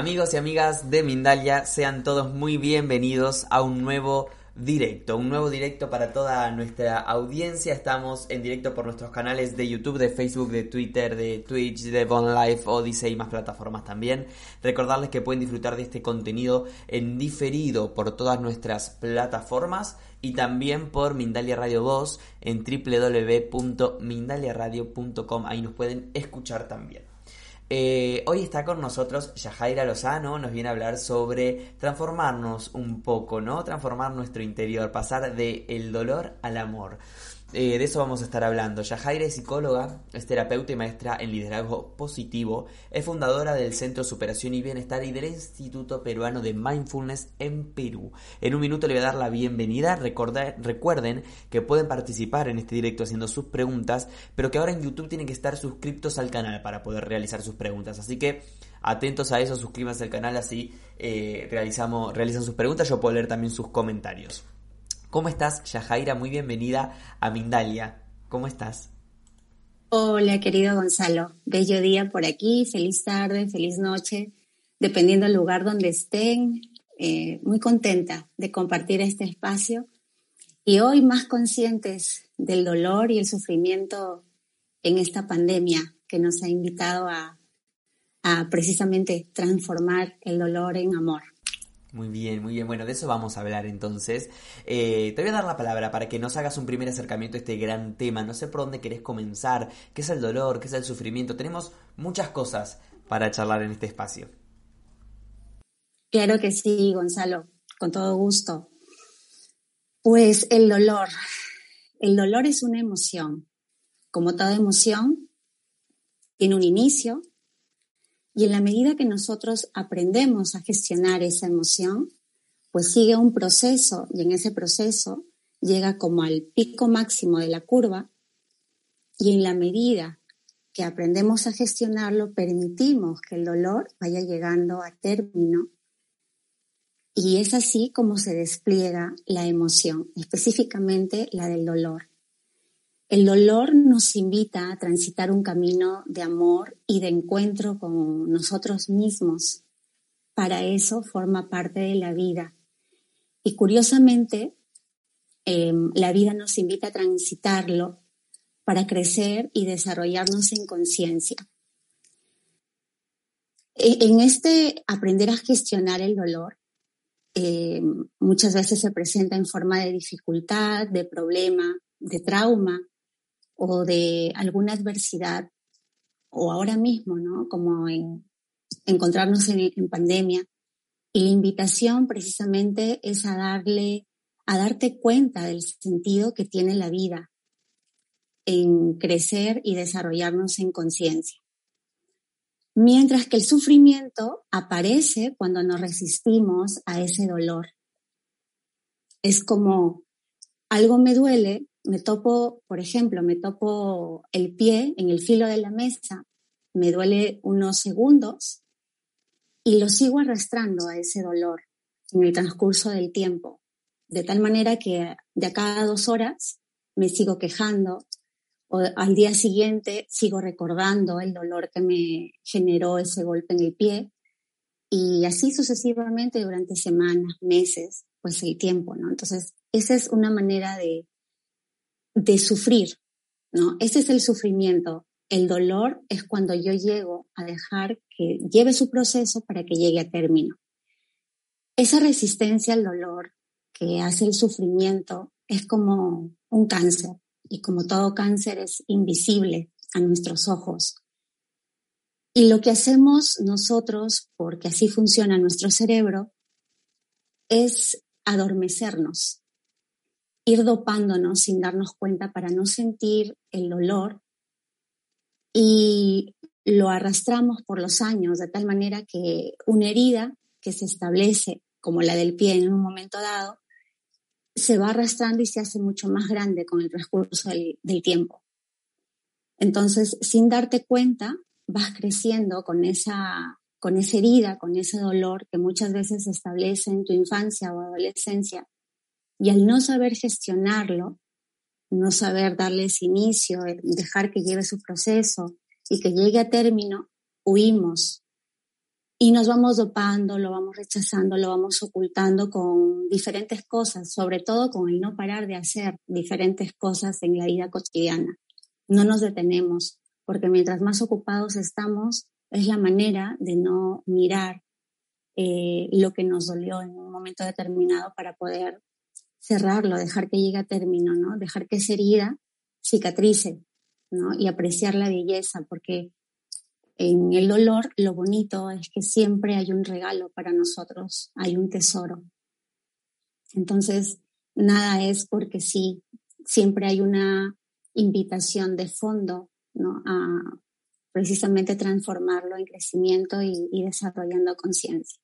Amigos y amigas de Mindalia, sean todos muy bienvenidos a un nuevo directo, un nuevo directo para toda nuestra audiencia. Estamos en directo por nuestros canales de YouTube, de Facebook, de Twitter, de Twitch, de Bon Life, Odyssey y más plataformas también. Recordarles que pueden disfrutar de este contenido en diferido por todas nuestras plataformas y también por Mindalia Radio 2 en www.mindaliaradio.com. Ahí nos pueden escuchar también. Eh, hoy está con nosotros Yajaira Lozano, nos viene a hablar sobre transformarnos un poco, ¿no? Transformar nuestro interior, pasar de el dolor al amor. Eh, de eso vamos a estar hablando. Yajaira es psicóloga, es terapeuta y maestra en liderazgo positivo, es fundadora del Centro Superación y Bienestar y del Instituto Peruano de Mindfulness en Perú. En un minuto le voy a dar la bienvenida. recuerden que pueden participar en este directo haciendo sus preguntas, pero que ahora en YouTube tienen que estar suscriptos al canal para poder realizar sus preguntas. Así que atentos a eso, suscríbanse al canal, así eh, realizamos, realizan sus preguntas. Yo puedo leer también sus comentarios. ¿Cómo estás, Yajaira? Muy bienvenida a Mindalia. ¿Cómo estás? Hola, querido Gonzalo. Bello día por aquí, feliz tarde, feliz noche, dependiendo del lugar donde estén. Eh, muy contenta de compartir este espacio y hoy más conscientes del dolor y el sufrimiento en esta pandemia que nos ha invitado a precisamente transformar el dolor en amor. Muy bien, muy bien. Bueno, de eso vamos a hablar entonces. Eh, te voy a dar la palabra para que nos hagas un primer acercamiento a este gran tema. No sé por dónde querés comenzar, qué es el dolor, qué es el sufrimiento. Tenemos muchas cosas para charlar en este espacio. Claro que sí, Gonzalo, con todo gusto. Pues el dolor. El dolor es una emoción. Como toda emoción, tiene un inicio, y en la medida que nosotros aprendemos a gestionar esa emoción, pues sigue un proceso y en ese proceso llega como al pico máximo de la curva y en la medida que aprendemos a gestionarlo, permitimos que el dolor vaya llegando a término y es así como se despliega la emoción, específicamente la del dolor. El dolor nos invita a transitar un camino de amor y de encuentro con nosotros mismos. Para eso forma parte de la vida. Y curiosamente, em, la vida nos invita a transitarlo para crecer y desarrollarnos en conciencia. E, en este aprender a gestionar el dolor, em, muchas veces se presenta en forma de dificultad, de problema, de trauma, o de alguna adversidad, o ahora mismo, ¿no? Como en encontrarnos en, pandemia. Y la invitación precisamente es a darle, a darte cuenta del sentido que tiene la vida en crecer y desarrollarnos en conciencia. Mientras que el sufrimiento aparece cuando nos resistimos a ese dolor. Es como algo me duele, me topo, por ejemplo, me topo el pie en el filo de la mesa, me duele unos segundos y lo sigo arrastrando a ese dolor en el transcurso del tiempo, de tal manera que de a cada dos horas me sigo quejando o al día siguiente sigo recordando el dolor que me generó ese golpe en el pie y así sucesivamente durante semanas, meses, pues el tiempo, ¿no? Entonces, esa es una manera de, de sufrir, ¿no? Ese es el sufrimiento. El dolor es cuando yo llego a dejar que lleve su proceso para que llegue a término. Esa resistencia al dolor que hace el sufrimiento es como un cáncer y como todo cáncer es invisible a nuestros ojos. Y lo que hacemos nosotros, porque así funciona nuestro cerebro, es adormecernos, ir dopándonos sin darnos cuenta para no sentir el dolor y lo arrastramos por los años de tal manera que una herida que se establece como la del pie en un momento dado se va arrastrando y se hace mucho más grande con el transcurso del, del tiempo. Entonces, sin darte cuenta, vas creciendo con esa, con esa herida, con ese dolor que muchas veces se establece en tu infancia o adolescencia y al no saber gestionarlo, no saber darles inicio, dejar que lleve su proceso y que llegue a término, huimos. y nos vamos dopando, lo vamos rechazando, lo vamos ocultando con diferentes cosas, sobre todo con el no parar de hacer diferentes cosas en la vida cotidiana. No nos detenemos, porque mientras más ocupados estamos, es la manera de no mirar eh, lo que nos dolió en un momento determinado para poder cerrarlo, dejar que llegue a término, ¿no? Dejar que esa herida cicatrice, ¿no? Y apreciar la belleza, porque en el dolor lo bonito es que siempre hay un regalo para nosotros, hay un tesoro. Entonces, nada es porque sí, siempre hay una invitación de fondo ¿no? a precisamente transformarlo en crecimiento y, desarrollando conciencia.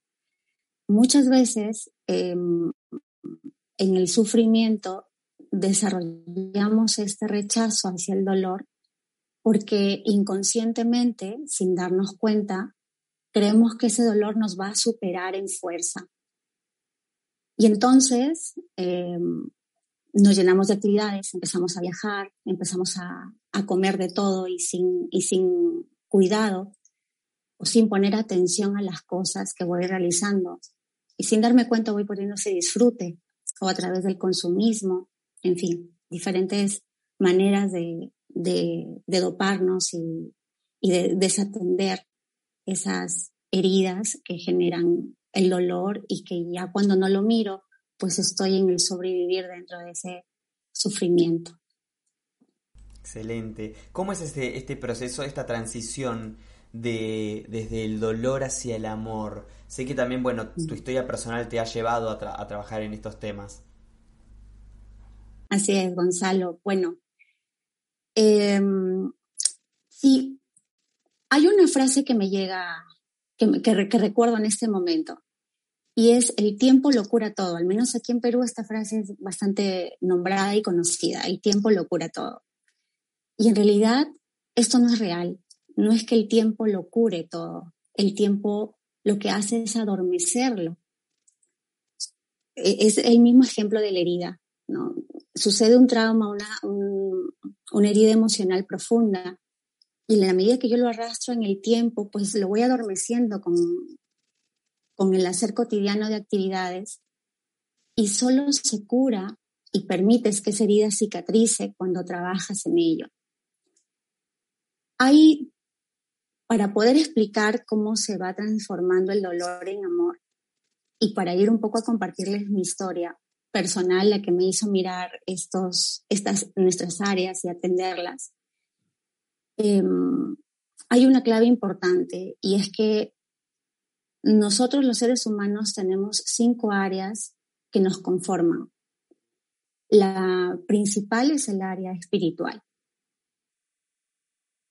Muchas veces em, en el sufrimiento desarrollamos este rechazo hacia el dolor porque inconscientemente, sin darnos cuenta, creemos que ese dolor nos va a superar en fuerza. Y entonces em, nos llenamos de actividades, empezamos a viajar, empezamos a, comer de todo y sin, y sin cuidado o sin poner atención a las cosas que voy realizando. Y sin darme cuenta voy poniendo ese disfrute o a través del consumismo, en fin, diferentes maneras de, doparnos y, de desatender esas heridas que generan el dolor y que ya cuando no lo miro, pues estoy en el sobrevivir dentro de ese sufrimiento. Excelente. ¿Cómo es este, este proceso, esta transición de, desde el dolor hacia el amor? Sé que también, bueno, tu historia personal te ha llevado a, a trabajar en estos temas. Así es, Gonzalo. Bueno, Em, sí, hay una frase que me llega, que, que, recuerdo en este momento, y es el tiempo lo cura todo. Al menos aquí en Perú esta frase es bastante nombrada y conocida, el tiempo lo cura todo. Y en realidad esto no es real, no es que el tiempo lo cure todo, el tiempo lo que hace es adormecerlo. E, es el mismo ejemplo de la herida. Sucede un trauma, una, una herida emocional profunda. Y en la medida que yo lo arrastro en el tiempo, pues lo voy adormeciendo con, con el hacer cotidiano de actividades y solo se cura y permites que esa herida cicatrice cuando trabajas en ello. Hay, para poder explicar cómo se va transformando el dolor en amor y para ir un poco a compartirles mi historia, personal la que me hizo mirar estos, estas, nuestras áreas y atenderlas. Em, hay una clave importante y es que nosotros los seres humanos tenemos cinco áreas que nos conforman. La principal es el área espiritual.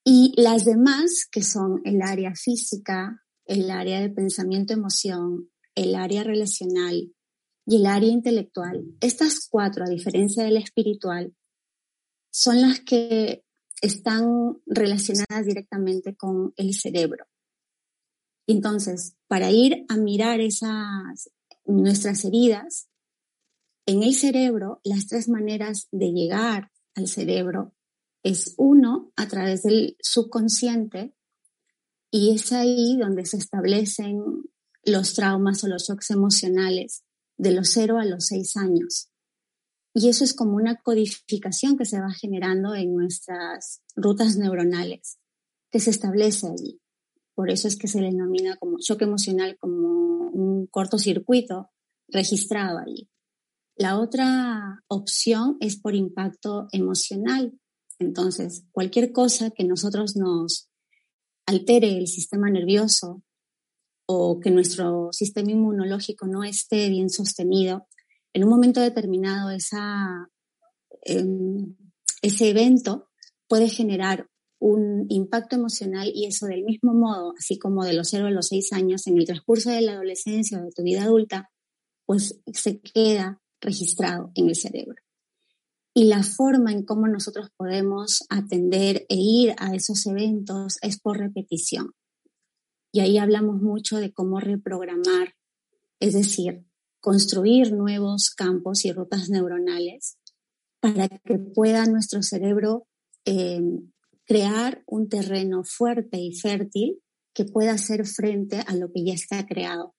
Y las demás, que son el área física, el área de pensamiento, emoción, el área relacional y el área intelectual, estas cuatro, a diferencia de la espiritual, son las que están relacionadas directamente con el cerebro. Entonces, para ir a mirar esas nuestras heridas, en el cerebro, las tres maneras de llegar al cerebro es uno, a través del subconsciente, y es ahí donde se establecen los traumas o los shocks emocionales de los 0 a los 6 años. Y eso es como una codificación que se va generando en nuestras rutas neuronales, que se establece allí. Por eso es que se le denomina como shock emocional, como un cortocircuito registrado allí. La otra opción es por impacto emocional. Entonces, cualquier cosa que nosotros nos altere el sistema nervioso o que nuestro sistema inmunológico no esté bien sostenido, en un momento determinado esa, em, ese evento puede generar un impacto emocional y eso del mismo modo, así como de los 0 a los 6 años, en el transcurso de la adolescencia o de tu vida adulta, pues se queda registrado en el cerebro. Y la forma en cómo nosotros podemos atender e ir a esos eventos es por repetición. Y ahí hablamos mucho de cómo reprogramar, es decir, construir nuevos campos y rutas neuronales para que pueda nuestro cerebro eh, crear un terreno fuerte y fértil que pueda hacer frente a lo que ya está creado.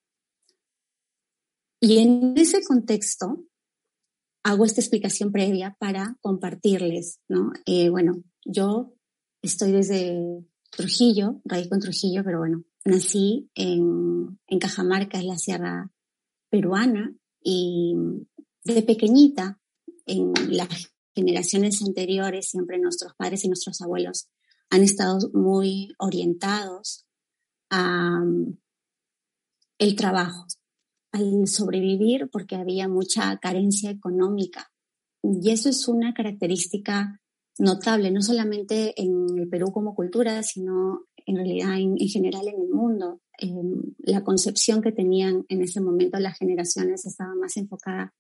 Y en ese contexto, hago esta explicación previa para compartirles, ¿no? Eh, bueno, yo estoy desde Trujillo, radico en Trujillo, pero bueno, nací en, en Cajamarca, en la sierra peruana, y de pequeñita, en las generaciones anteriores, siempre nuestros padres y nuestros abuelos han estado muy orientados a mm, el trabajo, al sobrevivir porque había mucha carencia económica. Y eso es una característica notable, no solamente en el Perú como cultura, sino en realidad en, general en el mundo. la concepción que tenían en ese momento las generaciones estaba más enfocada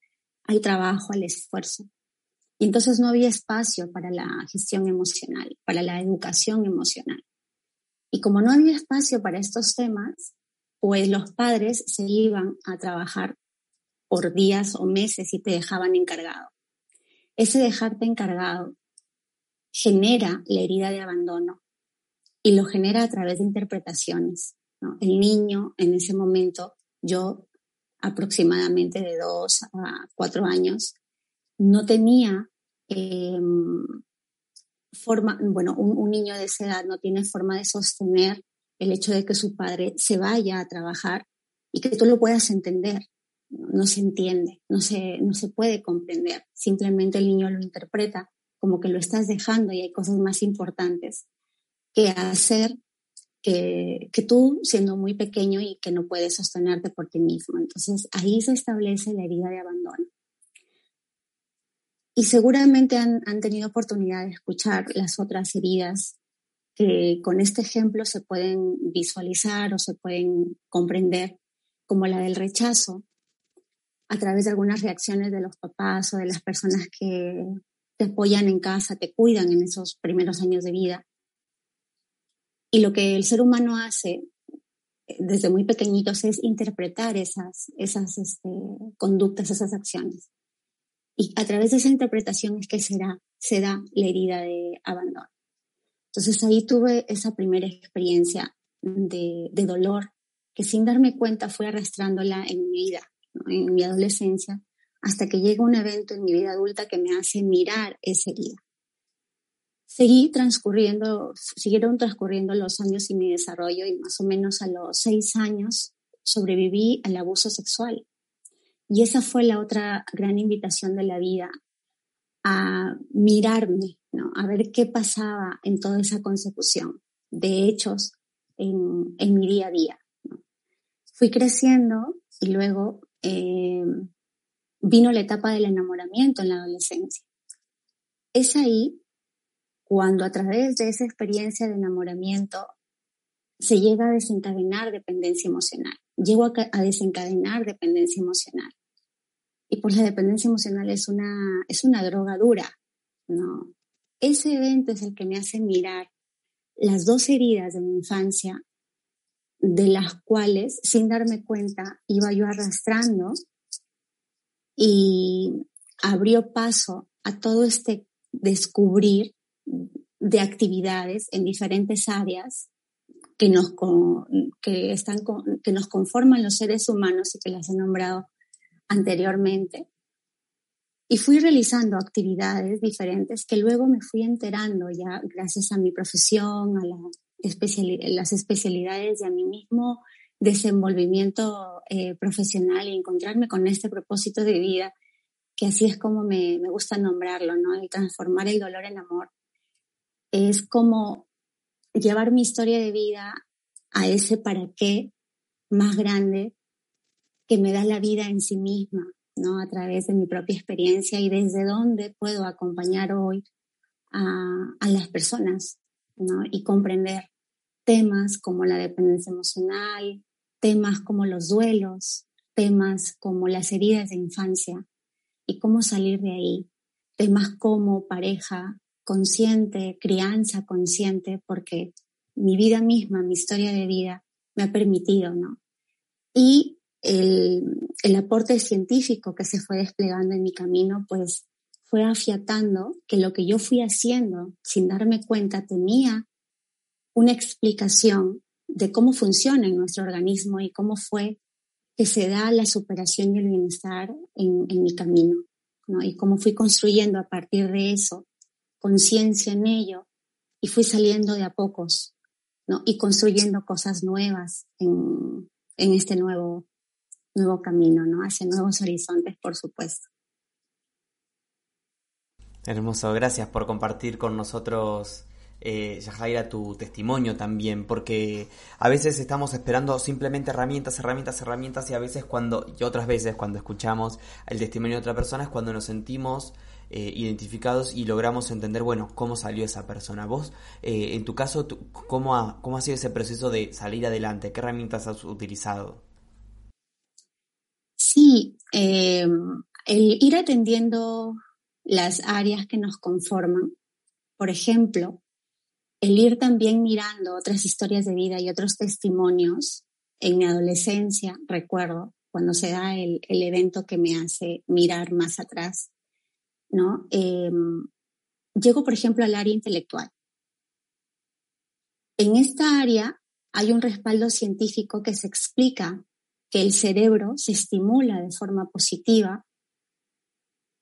al trabajo, al esfuerzo. Y entonces no había espacio para la gestión emocional, para la educación emocional. Y como no había espacio para estos temas, pues los padres se iban a trabajar por días o meses y te dejaban encargado. Ese dejarte encargado genera la herida de abandono y lo genera a través de interpretaciones. El niño en ese momento, yo aproximadamente de dos a cuatro años, no tenía em, forma, bueno, un, niño de esa edad no tiene forma de sostener el hecho de que su padre se vaya a trabajar y que tú lo puedas entender. No, se entiende, no se, no se puede comprender. Simplemente el niño lo interpreta como que lo estás dejando y hay cosas más importantes que hacer que, que, tú siendo muy pequeño y que no puedes sostenerte por ti mismo. Entonces ahí se establece la herida de abandono. Y seguramente han, han tenido oportunidad de escuchar las otras heridas que con este ejemplo se pueden visualizar o se pueden comprender, como la del rechazo, a través de algunas reacciones de los papás o de las personas que te apoyan en casa, te cuidan en esos primeros años de vida. Y lo que el ser humano hace eh, desde muy pequeñitos es interpretar esas, esas este, conductas, esas acciones. Y a través de esa interpretación es que será, se da la herida de abandono. Entonces ahí tuve esa primera experiencia de, de dolor que sin darme cuenta fue arrastrándola en mi vida, en mi adolescencia, hasta que llega un evento en mi vida adulta que me hace mirar esa herida. Seguí transcurriendo, siguieron transcurriendo los años y mi desarrollo y más o menos a los seis años sobreviví al abuso sexual. Y esa fue la otra gran invitación de la vida, a mirarme, a ver qué pasaba en toda esa consecución de hechos en, en mi día a día. Fui creciendo y luego eh, vino la etapa del enamoramiento en la adolescencia. Es ahí cuando a través de esa experiencia de enamoramiento se llega a desencadenar dependencia emocional. Llego a, desencadenar dependencia emocional. Y pues la dependencia emocional es una, es una droga dura, ¿no? Ese evento es el que me hace mirar las dos heridas de mi infancia, de las cuales, sin darme cuenta, iba yo arrastrando y abrió paso a todo este descubrir de actividades en diferentes áreas que nos, que están, que nos conforman los seres humanos y que las he nombrado anteriormente. Y fui realizando actividades diferentes que luego me fui enterando ya gracias a mi profesión, a la las especialidades y a mi mismo desenvolvimiento eh, profesional y encontrarme con este propósito de vida, que así es como me, me gusta nombrarlo, ¿no? El transformar el dolor en amor. Es como llevar mi historia de vida a ese para qué más grande que me da la vida en sí misma, ¿no? A través de mi propia experiencia y desde dónde puedo acompañar hoy a, las personas, ¿no? Y comprender temas como la dependencia emocional, temas como los duelos, temas como las heridas de infancia y cómo salir de ahí, temas como pareja consciente, crianza consciente, porque mi vida misma, mi historia de vida me ha permitido, ¿no? Y el, el aporte científico que se fue desplegando en mi camino, pues fue afiatando que lo que yo fui haciendo sin darme cuenta tenía una explicación de cómo funciona en nuestro organismo y cómo fue que se da la superación y el bienestar en, mi camino, ¿no? Y cómo fui construyendo a partir de eso conciencia en ello y fui saliendo de a pocos, ¿no? Y construyendo cosas nuevas en, en este nuevo, nuevo camino, ¿no? Hacia nuevos horizontes, por supuesto. Hermoso, gracias por compartir con nosotros eh, Yajaira, tu testimonio también, porque a veces estamos esperando simplemente herramientas, herramientas, herramientas y a veces cuando, y otras veces cuando escuchamos el testimonio de otra persona es cuando nos sentimos eh, identificados y logramos entender, bueno, cómo salió esa persona. Vos, eh, en tu caso, ¿cómo, ha, ¿cómo ha sido ese proceso de salir adelante? ¿Qué herramientas has utilizado? Sí, el ir atendiendo las áreas que nos conforman. Por ejemplo, el ir también mirando otras historias de vida y otros testimonios. En mi adolescencia, recuerdo, cuando se da el, evento que me hace mirar más atrás, ¿no? Em, llego, por ejemplo, al área intelectual. En esta área hay un respaldo científico que se explica que el cerebro se estimula de forma positiva,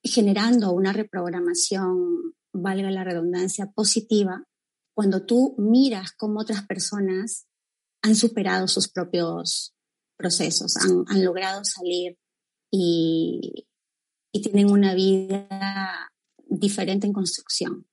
generando una reprogramación, valga la redundancia, positiva, cuando tú miras cómo otras personas han superado sus propios procesos, han, logrado salir y, tienen una vida diferente en construcción.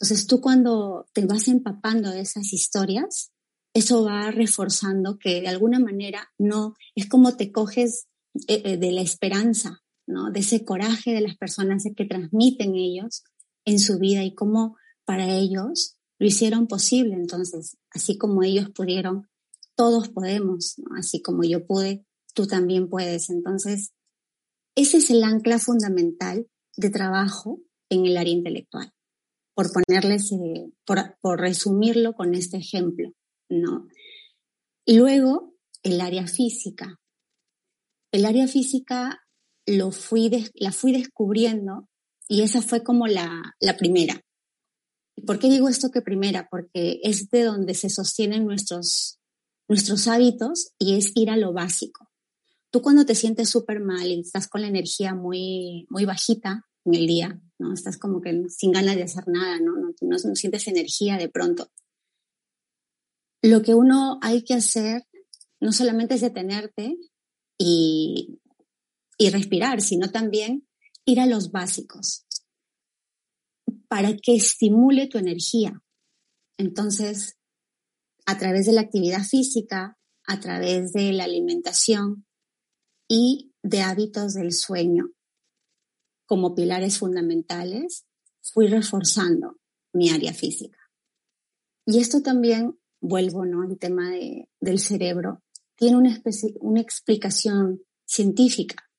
Entonces tú cuando te vas empapando de esas historias, eso va reforzando que de alguna manera no, es como te coges eh, eh, de, la esperanza, ¿no? De ese coraje de las personas que transmiten ellos en su vida y cómo para ellos lo hicieron posible. Entonces, así como ellos pudieron, todos podemos, así como yo pude, tú también puedes. Entonces, ese es el ancla fundamental de trabajo en el área intelectual, por ponerles, eh, por, por, resumirlo con este ejemplo, ¿no? Luego, el área física. El área física lo fui la fui descubriendo y esa fue como la, la primera. ¿Por qué digo esto que primera? Porque es de donde se sostienen nuestros, nuestros hábitos y es ir a lo básico. Tú cuando te sientes súper mal y estás con la energía muy, muy bajita en el día, ¿no? Estás como que sin ganas de hacer nada, ¿no? No, no, no sientes energía de pronto. Lo que uno hay que hacer no solamente es detenerte y, y respirar, sino también ir a los básicos para que estimule tu energía. Entonces, a través de la actividad física, a través de la alimentación y de hábitos del sueño como pilares fundamentales, fui reforzando mi área física. Y esto también, vuelvo ¿no? al tema del cerebro, tiene una, una explicación científica,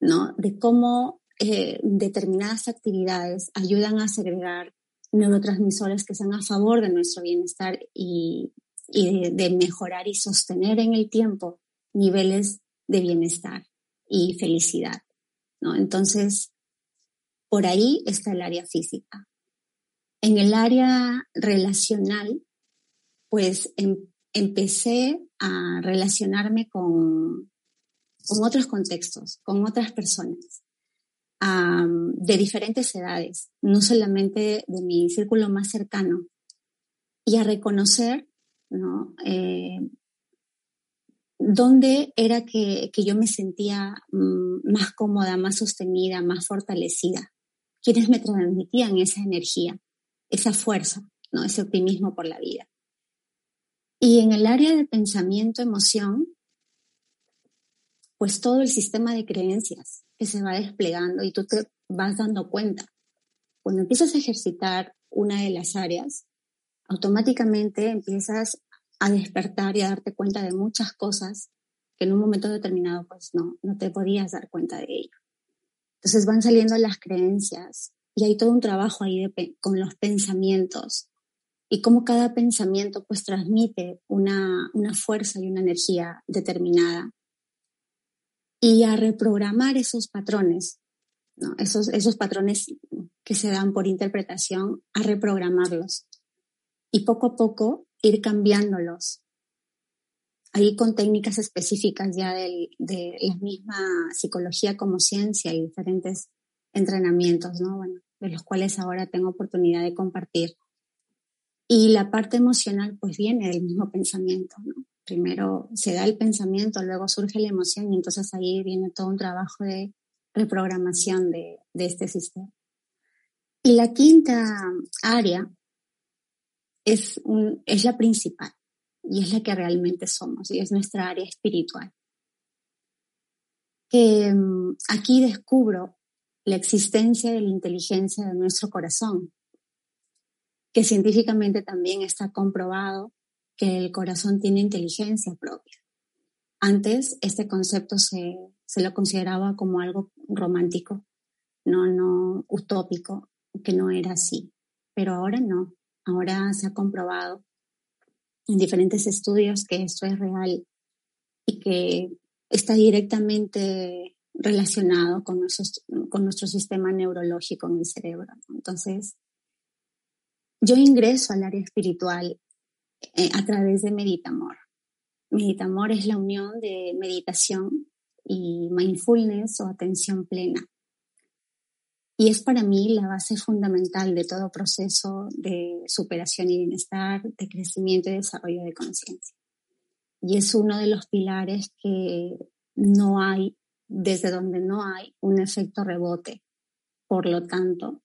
¿no? De cómo eh, determinadas actividades ayudan a segregar neurotransmisores que sean a favor de nuestro bienestar y, de, mejorar y sostener en el tiempo niveles de bienestar y felicidad. ¿no? Entonces, por ahí está el área física. En el área relacional, pues em, empecé a relacionarme con, con otros contextos, con otras personas de diferentes edades, no solamente de mi círculo más cercano, y a reconocer, ¿no? Eh, dónde era que, yo me sentía mm, más cómoda, más sostenida, más fortalecida. Quienes me transmitían esa energía, esa fuerza, ¿no? ese optimismo por la vida. Y en el área de pensamiento, emoción, pues todo el sistema de creencias, que se va desplegando y tú te vas dando cuenta. Cuando empiezas a ejercitar una de las áreas, automáticamente empiezas a despertar y a darte cuenta de muchas cosas que en un momento determinado pues no, no te podías dar cuenta de ello. Entonces van saliendo las creencias y hay todo un trabajo ahí con los pensamientos y cómo cada pensamiento pues transmite una, una fuerza y una energía determinada y a reprogramar esos patrones, esos, esos patrones que se dan por interpretación, a reprogramarlos y poco a poco ir cambiándolos ahí con técnicas específicas ya de la misma psicología como ciencia y diferentes entrenamientos, ¿no? Bueno, de los cuales ahora tengo oportunidad de compartir. Y la parte emocional pues viene del mismo pensamiento. Primero se da el pensamiento, luego surge la emoción y entonces ahí viene todo un trabajo de reprogramación de, de este sistema. Y la quinta área es, un, es la principal y es la que realmente somos y es nuestra área espiritual. Que mm, aquí descubro la existencia de la inteligencia de nuestro corazón, que científicamente también está comprobado que el corazón tiene inteligencia propia. Antes este concepto se, se lo consideraba como algo romántico, no, no utópico, que no era así. Pero ahora no, ahora se ha comprobado en diferentes estudios que esto es real y que está directamente relacionado con, con nuestro sistema neurológico en el cerebro. Entonces, yo ingreso al área espiritual eh, a través de Meditamor. Meditamor es la unión de meditación y mindfulness o atención plena. Y es para mí la base fundamental de todo proceso de superación y bienestar, de crecimiento y desarrollo de conciencia. Y es uno de los pilares que no hay, desde donde no hay un efecto rebote. Por lo tanto,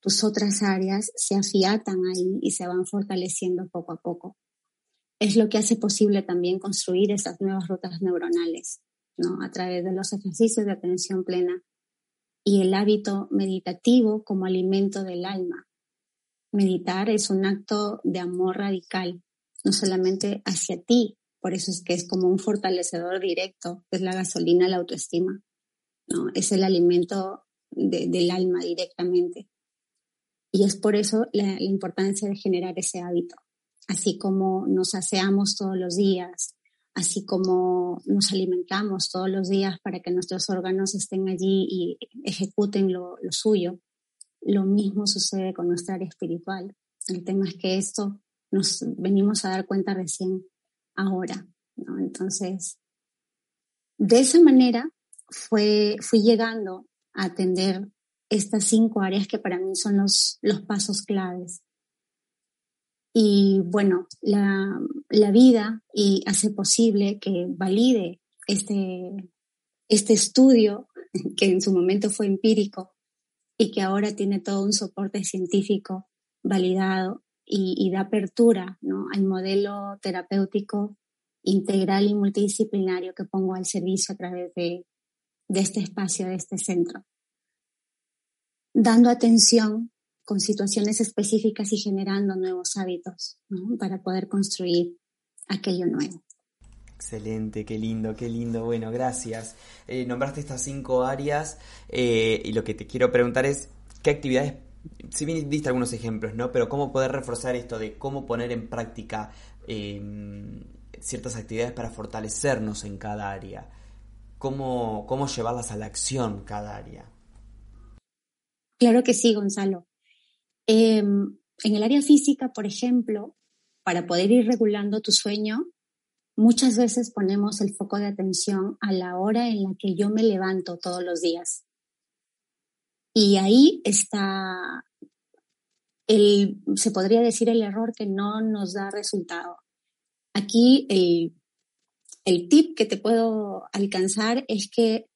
tus otras áreas se afiatan ahí y se van fortaleciendo poco a poco. Es lo que hace posible también construir esas nuevas rutas neuronales, ¿no? A través de los ejercicios de atención plena y el hábito meditativo como alimento del alma. Meditar es un acto de amor radical, no solamente hacia ti, por eso es que es como un fortalecedor directo, es la gasolina, la autoestima, ¿no? Es el alimento del alma directamente. Y es por eso la importancia de generar ese hábito, así como nos aseamos todos los días, así como nos alimentamos todos los días para que nuestros órganos estén allí y ejecuten lo, suyo, lo mismo sucede con nuestra área espiritual. El tema es que esto nos venimos a dar cuenta recién ahora, Entonces, de esa manera fue, fui llegando a atender estas cinco áreas que para mí son los, los pasos claves y bueno, la, la vida y hace posible que valide este, este estudio que en su momento fue empírico y que ahora tiene todo un soporte científico validado y, da apertura ¿no? al modelo terapéutico integral y multidisciplinario que pongo al servicio a través de, de este espacio, de este centro. Dando atención con situaciones específicas y generando nuevos hábitos para poder construir aquello nuevo. Excelente, qué lindo, qué lindo. Bueno, gracias. Eh, nombraste estas cinco áreas eh, y lo que te quiero preguntar es qué actividades, si bien diste algunos ejemplos, ¿no? Pero cómo poder reforzar esto de cómo poner en práctica em, ciertas actividades para fortalecernos en cada área. Cómo, cómo llevarlas a la acción cada área. Claro que sí, Gonzalo. Em, en el área física, por ejemplo, para poder ir regulando tu sueño, muchas veces ponemos el foco de atención a la hora en la que yo me levanto todos los días. Y ahí está el, se podría decir el error que no nos da resultado. Aquí el, el tip que te puedo alcanzar es que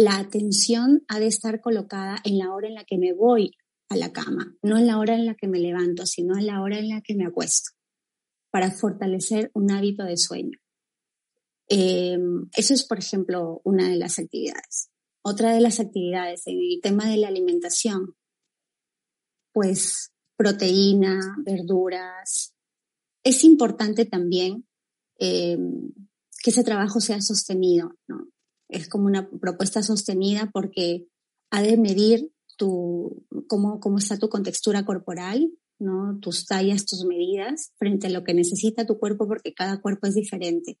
la atención ha de estar colocada en la hora en la que me voy a la cama, no en la hora en la que me levanto, sino en la hora en la que me acuesto, para fortalecer un hábito de sueño. Em, eso es, por ejemplo, una de las actividades. Otra de las actividades en el tema de la alimentación, pues proteína, verduras. Es importante también em, que ese trabajo sea sostenido, ¿no? Es como una propuesta sostenida porque ha de medir cómo, cómo está tu contextura corporal, ¿no? tus tallas, tus medidas, frente a lo que necesita tu cuerpo, porque cada cuerpo es diferente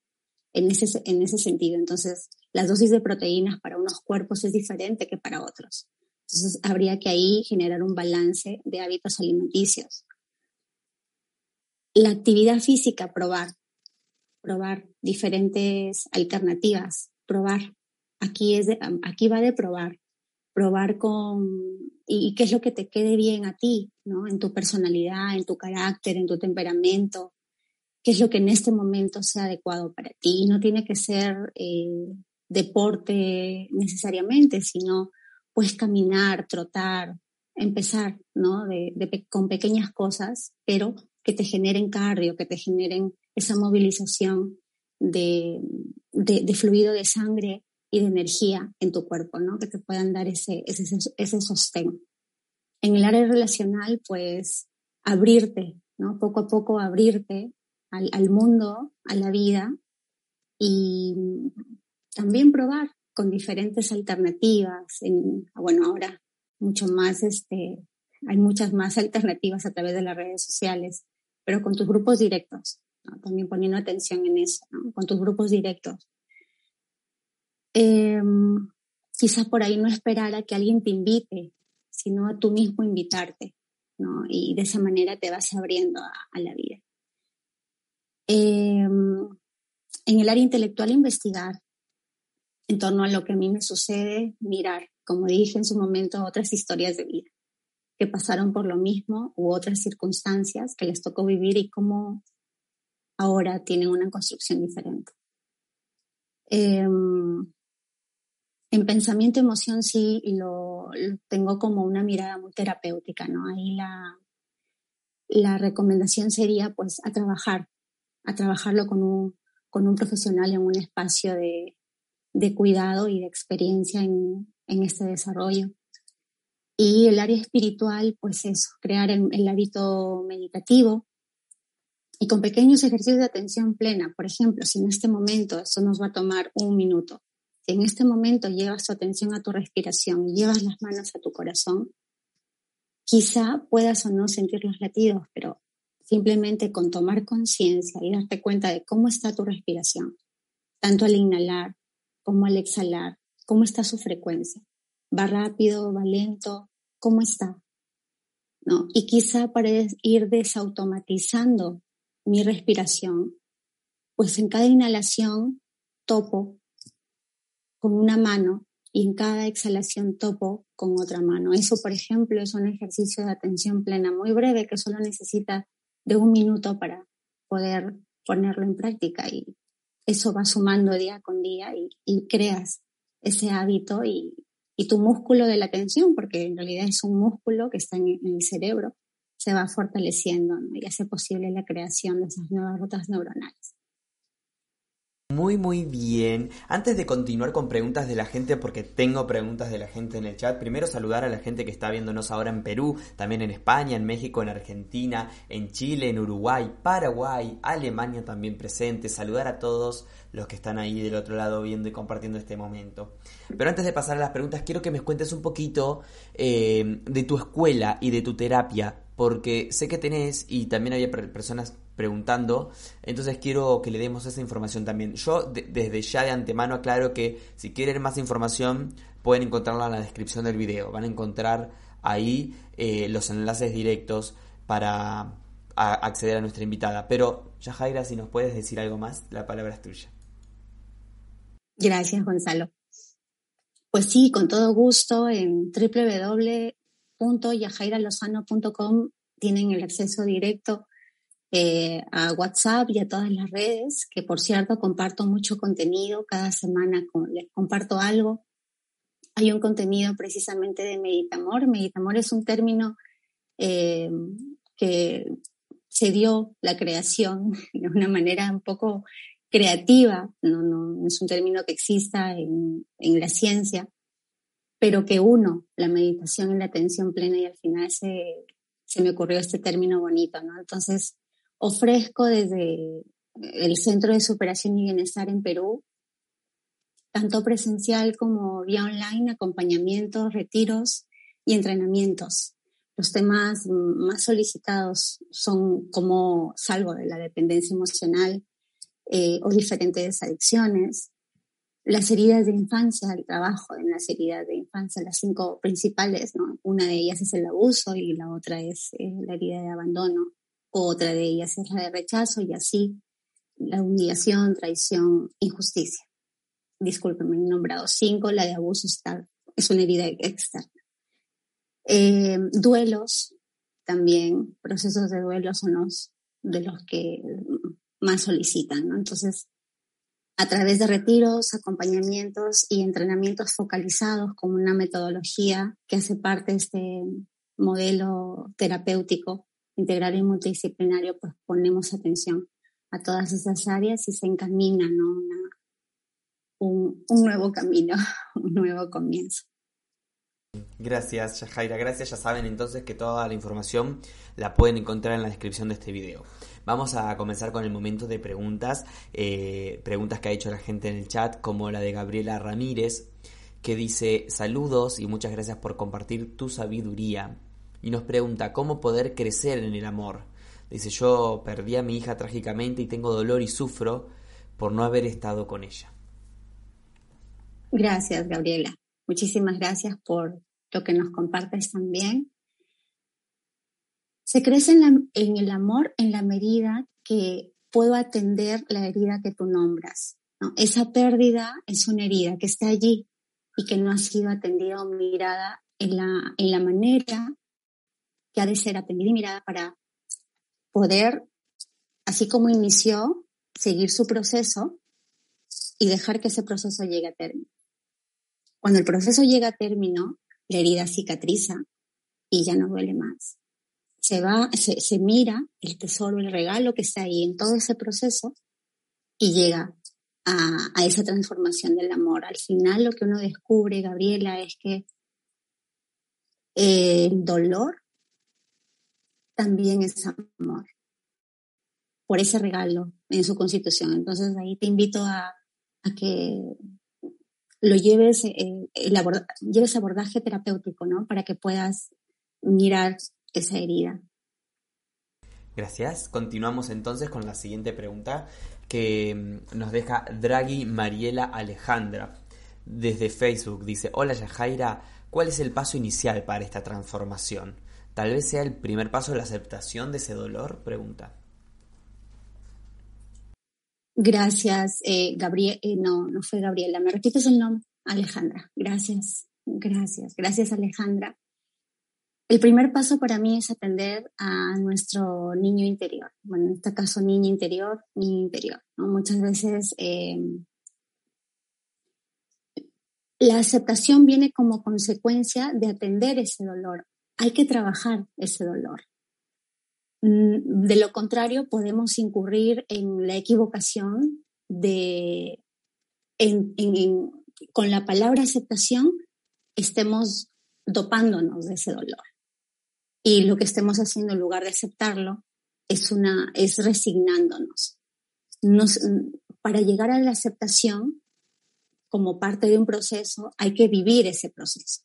en ese, en ese sentido. Entonces, la dosis de proteínas para unos cuerpos es diferente que para otros. Entonces, habría que ahí generar un balance de hábitos alimenticios. La actividad física, probar. probar diferentes alternativas, probar. Aquí, es aquí va de probar, probar con y, qué es lo que te quede bien a ti, ¿no? En tu personalidad, en tu carácter, en tu temperamento, qué es lo que en este momento sea adecuado para ti. Y no tiene que ser eh, deporte necesariamente, sino puedes caminar, trotar, empezar, ¿no? De, con pequeñas cosas, pero que te generen cardio, que te generen esa movilización de, de, fluido de sangre y de energía en tu cuerpo, ¿no? Que te puedan dar ese, ese, ese sostén. En el área relacional, pues, abrirte, ¿no? Poco a poco abrirte al, al mundo, a la vida y también probar con diferentes alternativas. En, bueno, ahora mucho más, este, hay muchas más alternativas a través de las redes sociales, pero con tus grupos directos, también poniendo atención en eso, con tus grupos directos. Eh, quizás por ahí no esperar a que alguien te invite, sino a tú mismo invitarte, ¿no? Y de esa manera te vas abriendo a, la vida. Em, en el área intelectual, investigar en torno a lo que a mí me sucede, mirar, como dije en su momento, otras historias de vida que pasaron por lo mismo u otras circunstancias que les tocó vivir y cómo ahora tienen una construcción diferente. Em, en pensamiento emoción sí lo, tengo como una mirada muy terapéutica, ¿no? Ahí la, la recomendación sería pues a trabajar, a trabajarlo con un, con un profesional en un espacio de, de cuidado y de experiencia en, en este desarrollo. Y el área espiritual, pues eso, crear el, el, hábito meditativo y con pequeños ejercicios de atención plena. Por ejemplo, si en este momento eso nos va a tomar un minuto, si en este momento llevas tu atención a tu respiración y llevas las manos a tu corazón, quizá puedas o no sentir los latidos, pero simplemente con tomar conciencia y darte cuenta de cómo está tu respiración, tanto al inhalar como al exhalar, cómo está su frecuencia. ¿Va rápido? ¿Va lento? ¿Cómo está? ¿No? Y quizá para ir desautomatizando mi respiración, pues en cada inhalación topo con una mano y en cada exhalación topo con otra mano. Eso, por ejemplo, es un ejercicio de atención plena muy breve que solo necesita de un minuto para poder ponerlo en práctica y eso va sumando día con día y, creas ese hábito y, tu músculo de la atención, porque en realidad es un músculo que está en, el cerebro, se va fortaleciendo y hace posible la creación de esas nuevas rutas neuronales. Muy, muy bien. Antes de continuar con preguntas de la gente, porque tengo preguntas de la gente en el chat, primero saludar a la gente que está viéndonos ahora en Perú, también en España, en México, en Argentina, en Chile, en Uruguay, Paraguay, Alemania también presente. Saludar a todos los que están ahí del otro lado viendo y compartiendo este momento. Pero antes de pasar a las preguntas, quiero que me cuentes un poquito eh, de tu escuela y de tu terapia, porque sé que tenés y también había personas preguntando, entonces quiero que le demos esa información también. Yo desde ya de antemano aclaro que si quieren más información pueden encontrarla en la descripción del video, van a encontrar ahí eh, los enlaces directos para acceder a nuestra invitada. Pero Yajaira, si nos puedes decir algo más, la palabra es tuya. Gracias, Gonzalo. Pues sí, con todo gusto en www.yajairalozano.com tienen el acceso directo eh, a WhatsApp y a todas las redes, que por cierto comparto mucho contenido, cada semana les comparto algo. Hay un contenido precisamente de Meditamor. Meditamor es un término eh, que se dio la creación de una manera un poco creativa, no, no, es un término que exista en, en, la ciencia, pero que uno, la meditación y la atención plena y al final se, se me ocurrió este término bonito, ¿no? Entonces, ofrezco desde el Centro de Superación y Bienestar en Perú, tanto presencial como vía online, acompañamientos, retiros y entrenamientos. Los temas más solicitados son cómo salgo de la dependencia emocional eh, o diferentes adicciones, las heridas de infancia, el trabajo en las heridas de infancia, las cinco principales, ¿no? Una de ellas es el abuso y la otra es eh, la herida de abandono otra de ellas es la de rechazo y así la humillación, traición, injusticia. Discúlpenme, he nombrado cinco, la de abuso está, es una herida externa. Eh, duelos, también, procesos de duelo son los de los que más solicitan. Entonces, a través de retiros, acompañamientos y entrenamientos focalizados como una metodología que hace parte de este modelo terapéutico integral y multidisciplinario, pues ponemos atención a todas esas áreas y se encamina ¿no? un, un nuevo camino, un nuevo comienzo. Gracias, Yajaira. Gracias. Ya saben entonces que toda la información la pueden encontrar en la descripción de este video. Vamos a comenzar con el momento de preguntas. Eh, preguntas que ha hecho la gente en el chat, como la de Gabriela Ramírez, que dice saludos y muchas gracias por compartir tu sabiduría. Y nos pregunta cómo poder crecer en el amor. Dice yo perdí a mi hija trágicamente y tengo dolor y sufro por no haber estado con ella. Gracias, Gabriela. Muchísimas gracias por lo que nos compartes también. Se crece en, el amor en la medida que puedo atender la herida que tú nombras. Esa pérdida es una herida que está allí y que no ha sido atendida o mirada en la, en la manera que ha de ser atendida y mirada para poder, así como inició, seguir su proceso y dejar que ese proceso llegue a término. Cuando el proceso llega a término, la herida cicatriza y ya no duele más. Se va, se, mira el tesoro, el regalo que está ahí en todo ese proceso y llega a, esa transformación del amor. Al final lo que uno descubre, Gabriela, es que el dolor también es amor por ese regalo en su constitución. Entonces ahí te invito a, que lo lleves, eh, el lleves abordaje terapéutico, ¿no? Para que puedas mirar esa herida. Gracias. Continuamos entonces con la siguiente pregunta que mm, nos deja Draghi Mariela Alejandra desde Facebook. Dice, hola Yajaira, ¿cuál es el paso inicial para esta transformación? Tal vez sea el primer paso de la aceptación de ese dolor, pregunta. Gracias, eh, Gabriel, eh, no, no fue Gabriela, me repites el nombre, Alejandra. Gracias, gracias, gracias Alejandra. El primer paso para mí es atender a nuestro niño interior. Bueno, en este caso, niño interior, niño interior. Muchas veces em, la aceptación viene como consecuencia de atender ese dolor. Hay que trabajar ese dolor. Mm, de lo contrario, podemos incurrir en la equivocación de, con la palabra aceptación, estemos dopándonos de ese dolor. Y lo que estemos haciendo en lugar de aceptarlo es, una, es resignándonos. para llegar a la aceptación, como parte de un proceso, hay que vivir ese proceso.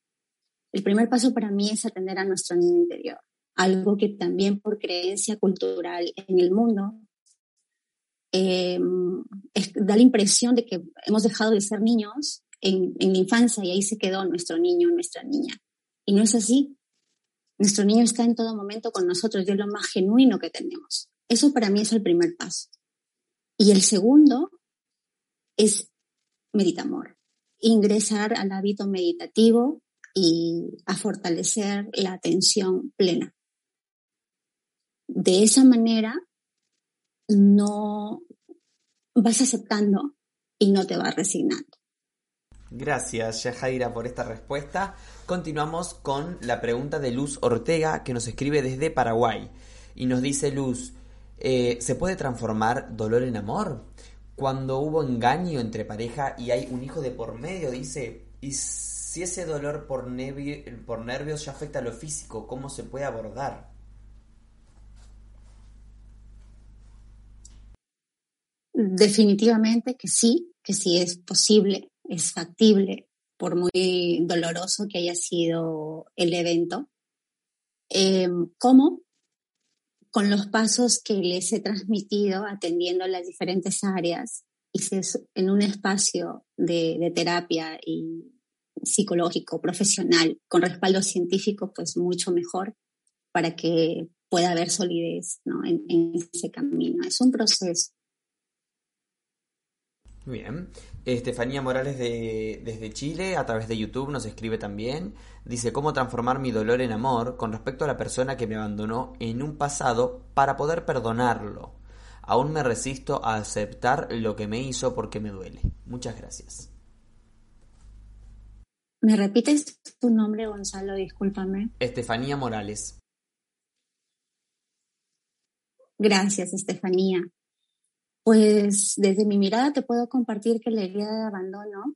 El primer paso para mí es atender a nuestro niño interior algo que también por creencia cultural en el mundo eh, da la impresión de que hemos dejado de ser niños en, en, la infancia y ahí se quedó nuestro niño, nuestra niña. Y no es así. Nuestro niño está en todo momento con nosotros y es lo más genuino que tenemos. Eso para mí es el primer paso. Y el segundo es meditamor. Ingresar al hábito meditativo y a fortalecer la atención plena de esa manera no vas aceptando y no te vas resignando. Gracias, Yajaira, por esta respuesta. Continuamos con la pregunta de Luz Ortega, que nos escribe desde Paraguay. Y nos dice Luz, eh, ¿se puede transformar dolor en amor? Cuando hubo engaño entre pareja y hay un hijo de por medio, dice, ¿y si ese dolor por, por nervios ya afecta a lo físico, cómo se puede abordar? Definitivamente que sí, que sí es posible, es factible, por muy doloroso que haya sido el evento. Em, ¿Cómo? Con los pasos que les he transmitido atendiendo las diferentes áreas y en un espacio de terapia y psicológico, profesional, con respaldo científico, pues mucho mejor para que pueda haber solidez ¿no? en, ese camino. Es un proceso bien. Estefanía Morales de, desde Chile, a través de YouTube, nos escribe también. Dice, ¿cómo transformar mi dolor en amor con respecto a la persona que me abandonó en un pasado para poder perdonarlo? Aún me resisto a aceptar lo que me hizo porque me duele. Muchas gracias. ¿Me repites tu nombre, Gonzalo? Discúlpame. Estefanía Morales. Gracias, Estefanía. Pues desde mi mirada te puedo compartir que la herida de abandono,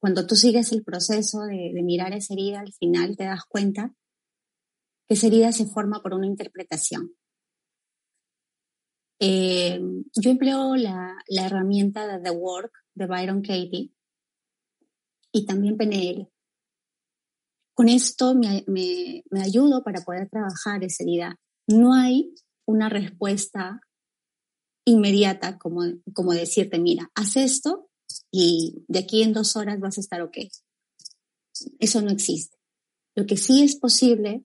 cuando tú sigues el proceso de, mirar esa herida, al final te das cuenta que esa herida se forma por una interpretación. Eh, yo empleo la, herramienta de The Work de Byron Katie y también PNL. Con esto me, me ayudo para poder trabajar esa herida. No hay una respuesta inmediata, como, como decirte, mira, haz esto y de aquí en dos horas vas a estar ok. Eso no existe. Lo que sí es posible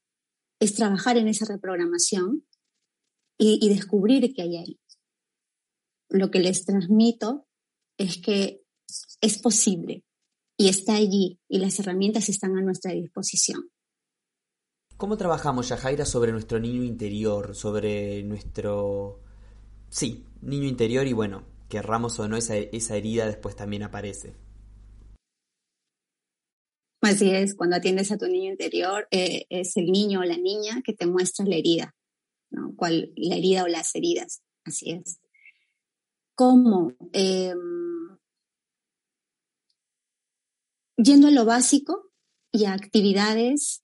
es trabajar en esa reprogramación y, y descubrir qué hay ahí. Lo que les transmito es que es posible y está allí y las herramientas están a nuestra disposición. ¿Cómo trabajamos, Yajaira, sobre nuestro niño interior, sobre nuestro Sí, niño interior y bueno, querramos o no, esa, esa herida después también aparece. Así es, cuando atiendes a tu niño interior, eh, es el niño o la niña que te muestra la herida, ¿no? ¿Cuál, la herida o las heridas, así es. ¿Cómo? Em, yendo a lo básico y a actividades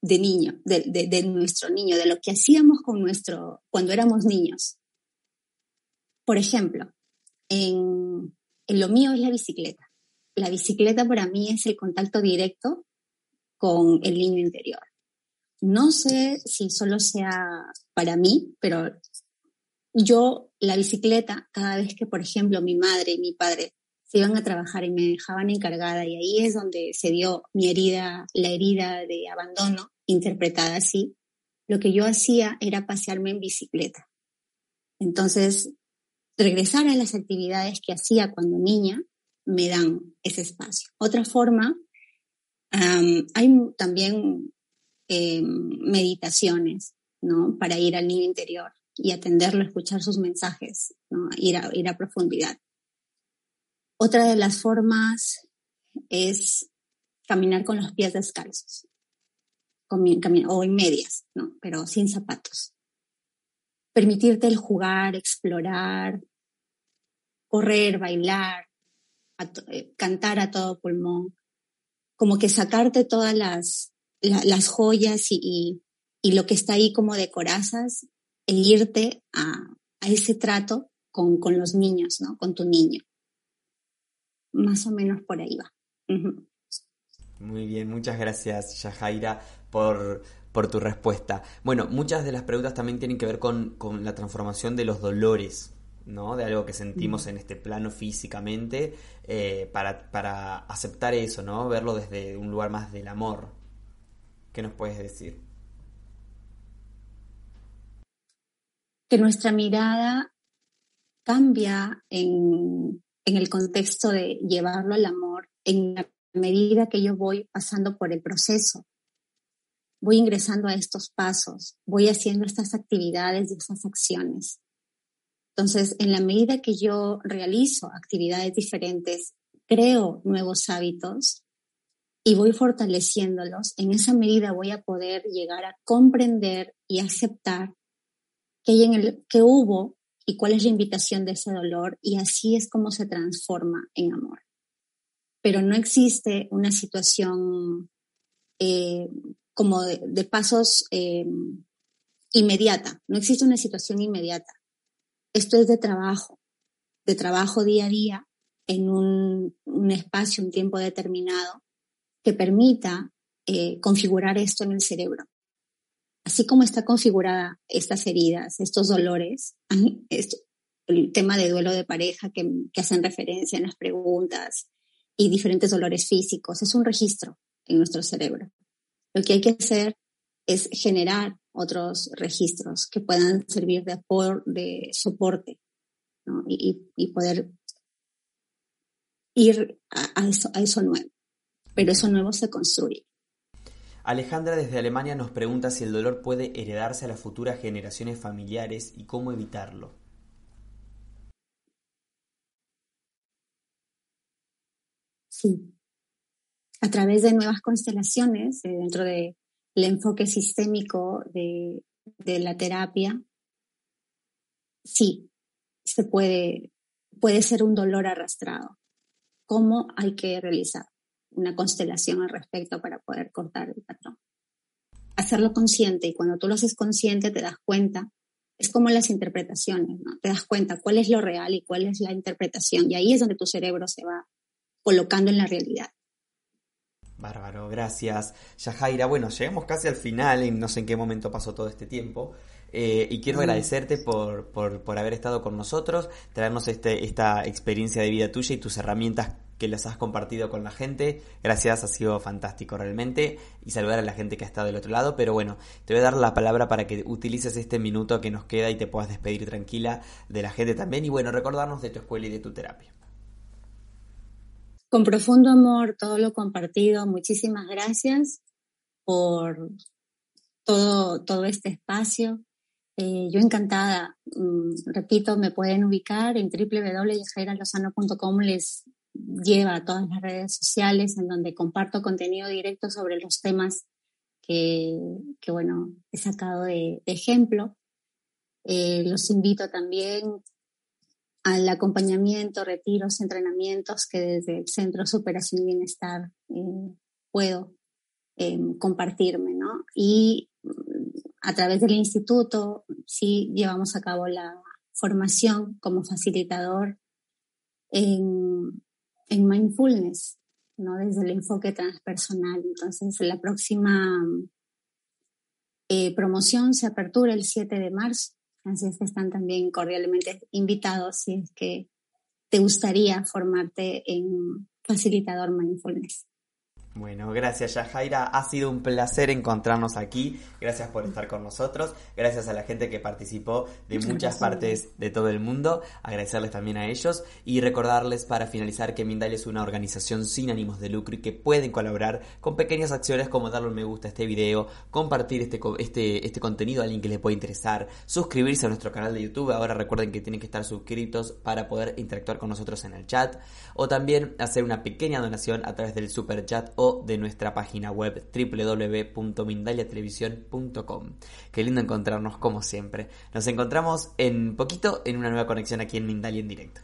de niño, de, de, nuestro niño, de lo que hacíamos con nuestro, cuando éramos niños. Por ejemplo, en, lo mío es la bicicleta. La bicicleta para mí es el contacto directo con el niño interior. No sé si solo sea para mí, pero yo la bicicleta, cada vez que, por ejemplo, mi madre y mi padre se iban a trabajar y me dejaban encargada, y ahí es donde se dio mi herida, la herida de abandono, interpretada así, lo que yo hacía era pasearme en bicicleta. Entonces, regresar a las actividades que hacía cuando niña me dan ese espacio. Otra forma, hay también em, meditaciones, ¿no? Para ir al niño interior y atenderlo, escuchar sus mensajes. Ir a, ir a profundidad. Otra de las formas es caminar con los pies descalzos, o en medias, ¿no? Pero sin zapatos permitirte el jugar, explorar, correr, bailar, eh, cantar a todo pulmón, como que sacarte todas las, las joyas y, lo que está ahí como de corazas e irte a, ese trato con, los niños, ¿no? Con tu niño. Más o menos por ahí va. Muy bien, muchas gracias, Shahaira, por, por tu respuesta. Bueno, muchas de las preguntas también tienen que ver con, la transformación de los dolores, ¿no? De algo que sentimos en este plano físicamente, eh, para, para, aceptar eso, ¿no? Verlo desde un lugar más del amor. ¿Qué nos puedes decir? Que nuestra mirada cambia en, en el contexto de llevarlo al amor en la medida que yo voy pasando por el proceso voy ingresando a estos pasos, voy haciendo estas actividades y estas acciones. Entonces, en la medida que yo realizo actividades diferentes, creo nuevos hábitos y voy fortaleciéndolos, en esa medida voy a poder llegar a comprender y aceptar qué, en el, que hubo y cuál es la invitación de ese dolor y así es como se transforma en amor. Pero no existe una situación eh, como de, pasos eh, inmediata. No existe una situación inmediata. Esto es de trabajo, de trabajo día a día en un, espacio, un tiempo determinado que permita eh, configurar esto en el cerebro. Así como está configurada estas heridas, estos dolores, el tema de duelo de pareja que, hacen referencia en las preguntas y diferentes dolores físicos, es un registro en nuestro cerebro. Lo que hay que hacer es generar otros registros que puedan servir de, de soporte y, poder ir a eso nuevo. Pero eso nuevo se construye. Alejandra desde Alemania nos pregunta si el dolor puede heredarse a las futuras generaciones familiares y cómo evitarlo. Sí. A través de nuevas constelaciones, eh, dentro del enfoque sistémico de, de la terapia, sí, se puede, puede ser un dolor arrastrado. ¿Cómo hay que realizar una constelación al respecto para poder cortar el patrón? Hacerlo consciente y cuando tú lo haces consciente te das cuenta, es como las interpretaciones, ¿no? Te das cuenta cuál es lo real y cuál es la interpretación y ahí es donde tu cerebro se va colocando en la realidad. Bárbaro, gracias. Yajaira, bueno, llegamos casi al final y no sé en qué momento pasó todo este tiempo. Eh, y quiero agradecerte por, por, haber estado con nosotros, traernos este, esta experiencia de vida tuya y tus herramientas que las has compartido con la gente. Gracias, ha sido fantástico realmente. Y saludar a la gente que ha estado del otro lado. Pero bueno, te voy a dar la palabra para que utilices este minuto que nos queda y te puedas despedir tranquila de la gente también. Y bueno, recordarnos de tu escuela y de tu terapia. Con profundo amor, todo lo compartido. Muchísimas gracias por todo, todo este espacio. Eh, yo encantada, mm, repito, me pueden ubicar en www.yajairalozano.com, les lleva a todas las redes sociales en donde comparto contenido directo sobre los temas que, que bueno, he sacado de, ejemplo. Eh, los invito también al acompañamiento, retiros, entrenamientos que desde el Centro de Superación y Bienestar eh, puedo compartirme, ¿no? Y a través del instituto sí llevamos a cabo la formación como facilitador en, mindfulness, ¿no? desde el enfoque transpersonal. Entonces, la próxima eh, promoción se apertura el 7 de marzo, así es que están también cordialmente invitados si es que te gustaría formarte en facilitador mindfulness. Bueno, gracias Yajaira, ha sido un placer encontrarnos aquí, gracias por estar con nosotros, gracias a la gente que participó de muchas partes de todo el mundo, agradecerles también a ellos. Y recordarles para finalizar que Mindal es una organización sin ánimos de lucro y que pueden colaborar con pequeñas acciones como darle un me gusta a este video, compartir este, este, este contenido a alguien que les pueda interesar, suscribirse a nuestro canal de YouTube, ahora recuerden que tienen que estar suscritos para poder interactuar con nosotros en el chat. O también hacer una pequeña donación a través del super chat o de nuestra página web www.mindaliatelevisión.com. Qué lindo encontrarnos como siempre. Nos encontramos en poquito en una nueva conexión aquí en Mindalia en directo.